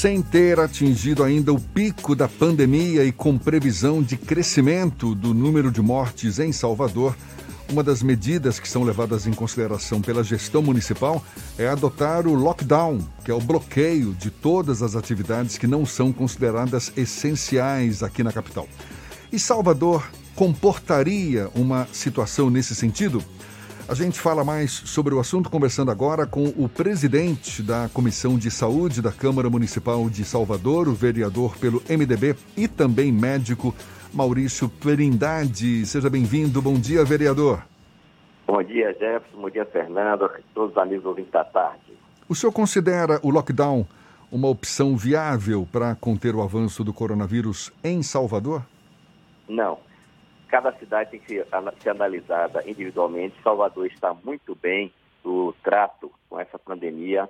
Sem ter atingido ainda o pico da pandemia e com previsão de crescimento do número de mortes em Salvador, uma das medidas que são levadas em consideração pela gestão municipal é adotar o lockdown, que é o bloqueio de todas as atividades que não são consideradas essenciais aqui na capital. E Salvador comportaria uma situação nesse sentido? A gente fala mais sobre o assunto conversando agora com o presidente da Comissão de Saúde da Câmara Municipal de Salvador, o vereador pelo MDB e também médico Maurício Trindade. Seja bem-vindo. Bom dia, vereador. Bom dia, Jefferson. Bom dia, Fernando. Todos os amigos ouvintes da tarde. O senhor considera o lockdown uma opção viável para conter o avanço do coronavírus em Salvador? Não cada cidade tem que ser, analisada individualmente. Salvador está muito bem no trato com essa pandemia,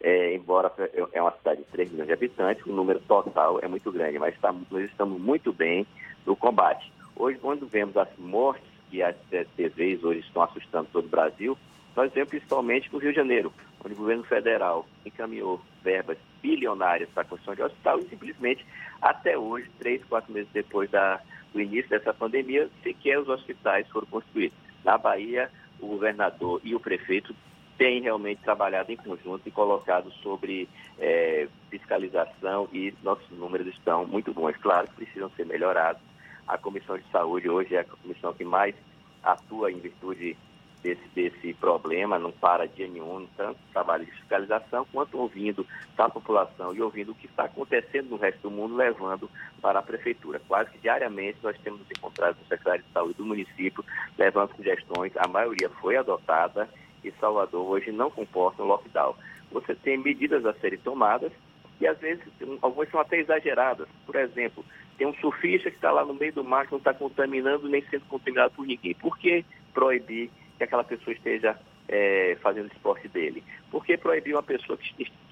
é, embora é uma cidade de 3 milhões de habitantes, o número total é muito grande, mas está, nós estamos muito bem no combate. Hoje, quando vemos as mortes que as TVs hoje estão assustando todo o Brasil, nós vemos principalmente no Rio de Janeiro, onde o governo federal encaminhou verbas bilionárias para a construção de hospital e simplesmente até hoje, três, quatro meses depois da, do início dessa pandemia, sequer os hospitais foram construídos. Na Bahia, o governador e o prefeito têm realmente trabalhado em conjunto e colocado sobre é, fiscalização e nossos números estão muito bons. Claro que precisam ser melhorados. A Comissão de Saúde hoje é a comissão que mais atua em virtude desse, desse problema, não para dia nenhum, tanto trabalho de fiscalização, quanto ouvindo da população e ouvindo o que está acontecendo no resto do mundo, levando para a prefeitura. Quase que diariamente nós temos encontrado com o secretário de saúde do município, levando sugestões, a maioria foi adotada e Salvador hoje não comporta um lockdown. Você tem medidas a serem tomadas e às vezes algumas são até exageradas. Por exemplo, tem um surfista que está lá no meio do mar que não está contaminando nem sendo contaminado por ninguém. Por que proibir que aquela pessoa esteja é, fazendo esporte dele. Por que proibir uma pessoa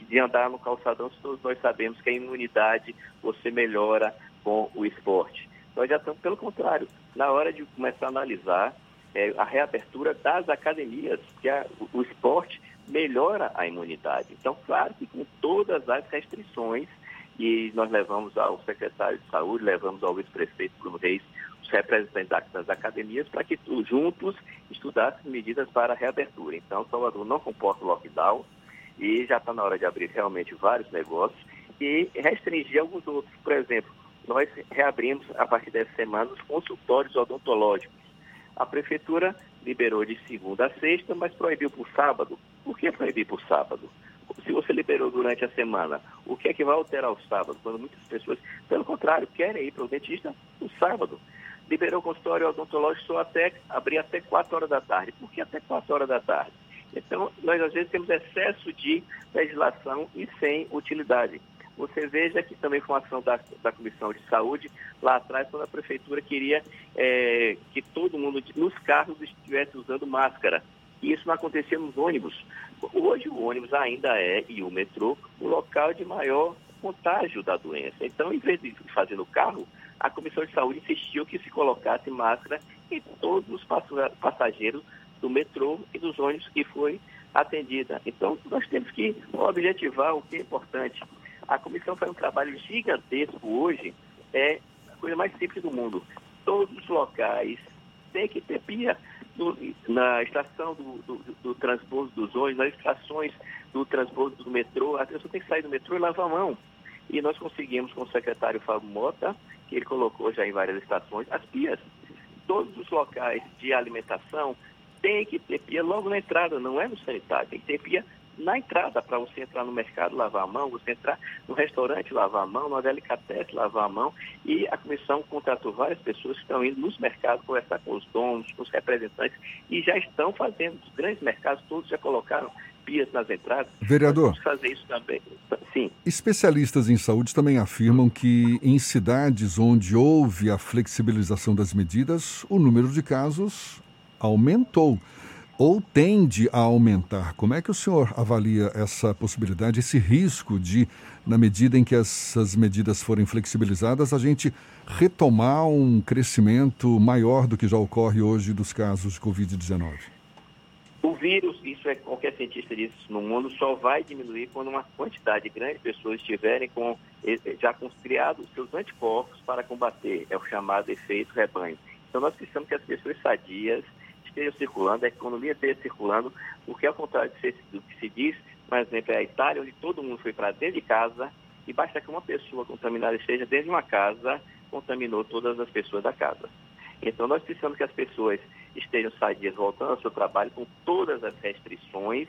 de andar no calçadão se todos nós sabemos que a imunidade você melhora com o esporte? Nós já estamos, pelo contrário, na hora de começar a analisar é, a reabertura das academias, que a, o, o esporte melhora a imunidade. Então, claro que com todas as restrições, e nós levamos ao secretário de saúde, levamos ao vice-prefeito Bruno Reis os representantes das academias para que juntos estudassem medidas para a reabertura. Então, Salvador não comporta o lockdown e já está na hora de abrir realmente vários negócios e restringir alguns outros. Por exemplo, nós reabrimos a partir dessa semana os consultórios odontológicos. A prefeitura liberou de segunda a sexta, mas proibiu por sábado. Por que proibir por sábado? Se você liberou durante a semana, o que é que vai alterar o sábado? Quando muitas pessoas, pelo contrário, querem ir para o dentista no sábado liberou o consultório odontológico só até abrir até 4 horas da tarde. Por que até 4 horas da tarde? Então, nós às vezes temos excesso de legislação e sem utilidade. Você veja que também foi uma ação da, da Comissão de Saúde, lá atrás, quando a Prefeitura queria é, que todo mundo nos carros estivesse usando máscara. E isso não acontecia nos ônibus. Hoje o ônibus ainda é, e o metrô, o local de maior contágio da doença. Então, em vez de fazer no carro, a Comissão de Saúde insistiu que se colocasse máscara em todos os passageiros do metrô e dos ônibus que foi atendida. Então, nós temos que objetivar o que é importante. A comissão faz um trabalho gigantesco hoje, é a coisa mais simples do mundo. Todos os locais têm que ter pia na estação do, do, do, transbordo dos ônibus, nas estações do transbordo do metrô, a pessoa tem que sair do metrô e lavar a mão. E nós conseguimos com o secretário Fábio Mota que ele colocou já em várias estações, as pias. Todos os locais de alimentação têm que ter pia logo na entrada, não é no sanitário, tem que ter pia na entrada para você entrar no mercado, lavar a mão, você entrar no restaurante, lavar a mão, no delicatessen, lavar a mão. E a comissão contratou várias pessoas que estão indo nos mercados conversar com os donos, com os representantes e já estão fazendo. Os grandes mercados todos já colocaram nas entradas. Vereador. Fazer isso também. Sim. Especialistas em saúde também afirmam que em cidades onde houve a flexibilização das medidas, o número de casos aumentou ou tende a aumentar. Como é que o senhor avalia essa possibilidade, esse risco de, na medida em que essas medidas forem flexibilizadas, a gente retomar um crescimento maior do que já ocorre hoje dos casos de Covid-19? O vírus, isso é qualquer cientista diz no mundo, só vai diminuir quando uma quantidade grande de pessoas estiverem com já com criado seus anticorpos para combater, é o chamado efeito rebanho. Então nós precisamos que as pessoas sadias estejam circulando, a economia esteja circulando, porque ao contrário do que se diz, por exemplo, é a Itália, onde todo mundo foi para dentro de casa, e basta que uma pessoa contaminada esteja dentro de uma casa, contaminou todas as pessoas da casa. Então nós precisamos que as pessoas estejam sadias voltando ao seu trabalho com todas as restrições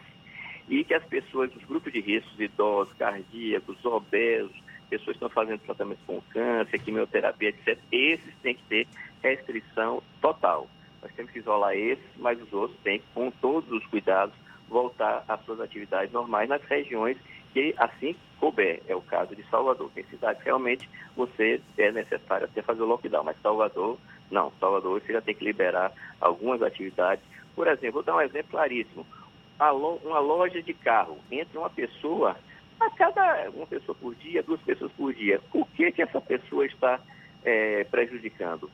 e que as pessoas, os grupos de riscos, idosos, cardíacos, obesos, pessoas que estão fazendo tratamento com câncer, quimioterapia, etc., esses têm que ter restrição total. Nós temos que isolar esses, mas os outros têm que, com todos os cuidados, voltar às suas atividades normais nas regiões que assim couber. É o caso de Salvador. Tem cidades realmente você é necessário até fazer o lockdown, mas Salvador não, Salvador você já tem que liberar algumas atividades. Por exemplo, vou dar um exemplo claríssimo. Uma loja de carro, entre uma pessoa, a cada uma pessoa por dia, duas pessoas por dia, o que, que essa pessoa está é, prejudicando?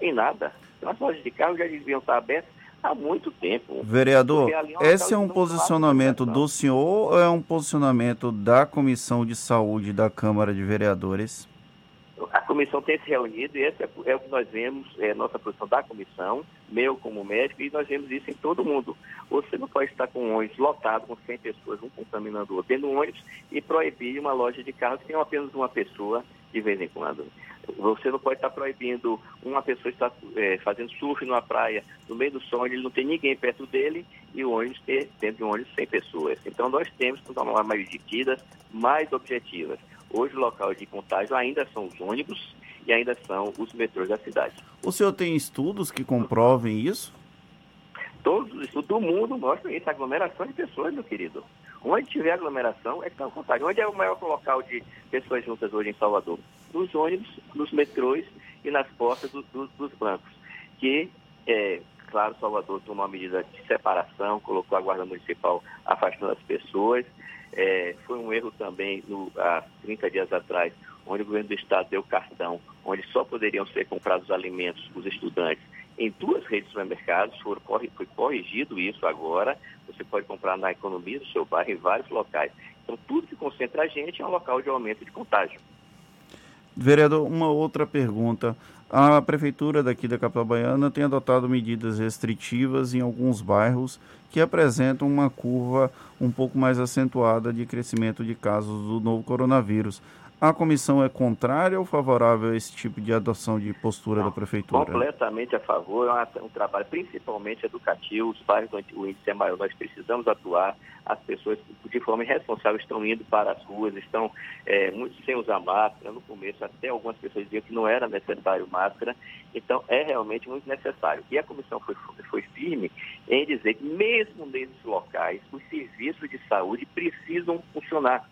Em nada. As lojas de carro já deviam estar abertas há muito tempo. Vereador, é esse é um posicionamento do senhor ou é um posicionamento da Comissão de Saúde da Câmara de Vereadores? A comissão tem se reunido e esse é, é o que nós vemos, é a nossa posição da comissão, meu como médico, e nós vemos isso em todo mundo. Você não pode estar com um ônibus lotado, com 100 pessoas, um contaminando o outro, dentro do ônibus e proibir uma loja de carros que tem apenas uma pessoa de vez em quando. Você não pode estar proibindo uma pessoa estar é, fazendo surf numa praia, no meio do sol, ele não tem ninguém perto dele e o ônibus ter dentro de um ônibus 100 pessoas. Então nós temos que tomar medidas mais objetivas. Hoje o local de contágio ainda são os ônibus e ainda são os metrôs da cidade. O senhor tem estudos que comprovem isso? Todos os estudos do mundo mostram isso, aglomeração de pessoas, meu querido. Onde tiver aglomeração é que está contágio. Onde é o maior local de pessoas juntas hoje em Salvador? Nos ônibus, nos metrôs e nas portas do, do, dos bancos. Que, é, claro, Salvador tomou uma medida de separação, colocou a Guarda Municipal afastando as pessoas. É, foi um erro também no, há 30 dias atrás, onde o governo do estado deu cartão, onde só poderiam ser comprados alimentos os estudantes em duas redes de supermercados, foi corrigido isso agora. Você pode comprar na economia do seu bairro em vários locais. Então, tudo que concentra a gente é um local de aumento de contágio. Vereador, uma outra pergunta. A prefeitura daqui da capital baiana tem adotado medidas restritivas em alguns bairros que apresentam uma curva um pouco mais acentuada de crescimento de casos do novo coronavírus. A comissão é contrária ou favorável a esse tipo de adoção de postura Não, da prefeitura? Completamente a favor. É um trabalho principalmente educativo. Os bairros onde o índice é maior, nós precisamos atuar. As pessoas, de forma irresponsável, estão indo para as ruas, estão é, muitos sem usar máscara. No começo, até algumas pessoas diziam que não era necessário máscara. Então, é realmente muito necessário. E a comissão foi, foi firme em dizer que, mesmo nesses locais, os serviços de saúde precisam funcionar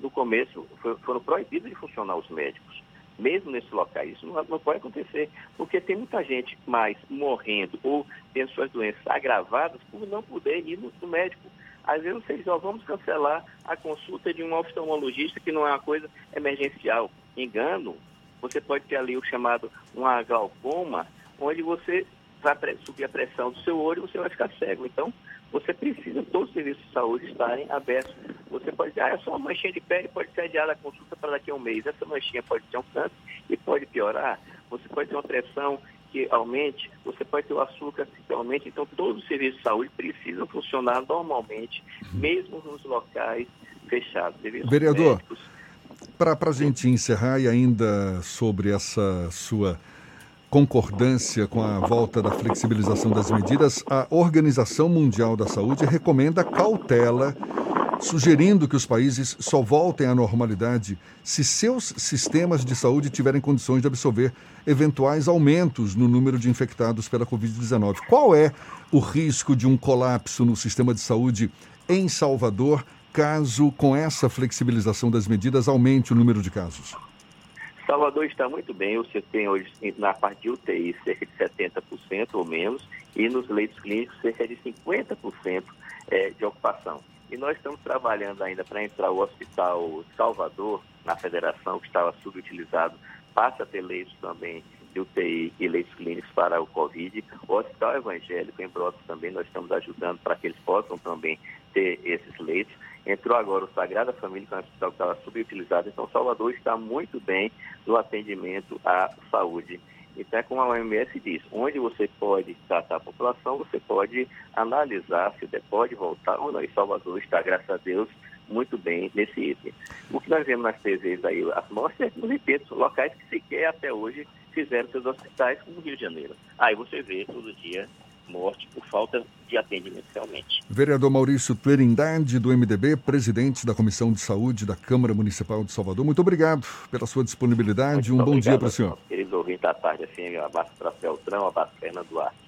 no começo foram proibidos de funcionar os médicos, mesmo nesses locais. Isso não, pode acontecer, porque tem muita gente mais morrendo ou tendo suas doenças agravadas por não poder ir no, médico. Às vezes vocês diz, vamos cancelar a consulta de um oftalmologista que não é uma coisa emergencial. Engano, você pode ter ali o chamado uma glaucoma, onde você vai subir a pressão do seu olho e você vai ficar cego. Então, você precisa, todos os serviços de saúde estarem abertos. Você pode dizer, ah, é só uma manchinha de pele, pode ser adiada a consulta para daqui a um mês. Essa manchinha pode ter um câncer e pode piorar. Você pode ter uma pressão que aumente, você pode ter o açúcar que aumente. Então, todos os serviços de saúde precisam funcionar normalmente, mesmo nos locais fechados. Vereador, para a gente encerrar e ainda sobre essa sua concordância com a volta da flexibilização das medidas, a Organização Mundial da Saúde recomenda cautela, sugerindo que os países só voltem à normalidade se seus sistemas de saúde tiverem condições de absorver eventuais aumentos no número de infectados pela Covid-19. Qual é o risco de um colapso no sistema de saúde em Salvador caso, com essa flexibilização das medidas, aumente o número de casos? Salvador está muito bem, você tem hoje na parte de UTI cerca de 70% ou menos e nos leitos clínicos cerca de 50% é, de ocupação. E nós estamos trabalhando ainda para entrar o Hospital Salvador, na federação, que estava subutilizado, passa a ter leitos também de UTI e leitos clínicos para o Covid. O Hospital Evangélico em Brotas também nós estamos ajudando para que eles possam também ter esses leitos. Entrou agora o Sagrada Família, que é um hospital que estava subutilizado. Então, Salvador está muito bem no atendimento à saúde. Então, é como a OMS diz, onde você pode tratar a população, você pode analisar se pode voltar ou não. E Salvador está, graças a Deus, muito bem nesse item. O que nós vemos nas TVs aí, as mortes, é, não repito, locais que sequer até hoje fizeram seus hospitais, como o Rio de Janeiro. Aí você vê todo dia morte por falta de atendimento realmente. Vereador Maurício Trindade, do MDB, presidente da Comissão de Saúde da Câmara Municipal de Salvador, muito obrigado pela sua disponibilidade. Muito um bom dia para o senhor. Queridos ouvintes da tarde, assim, um abraço para Feltrão, um abraço para Fernando Duarte.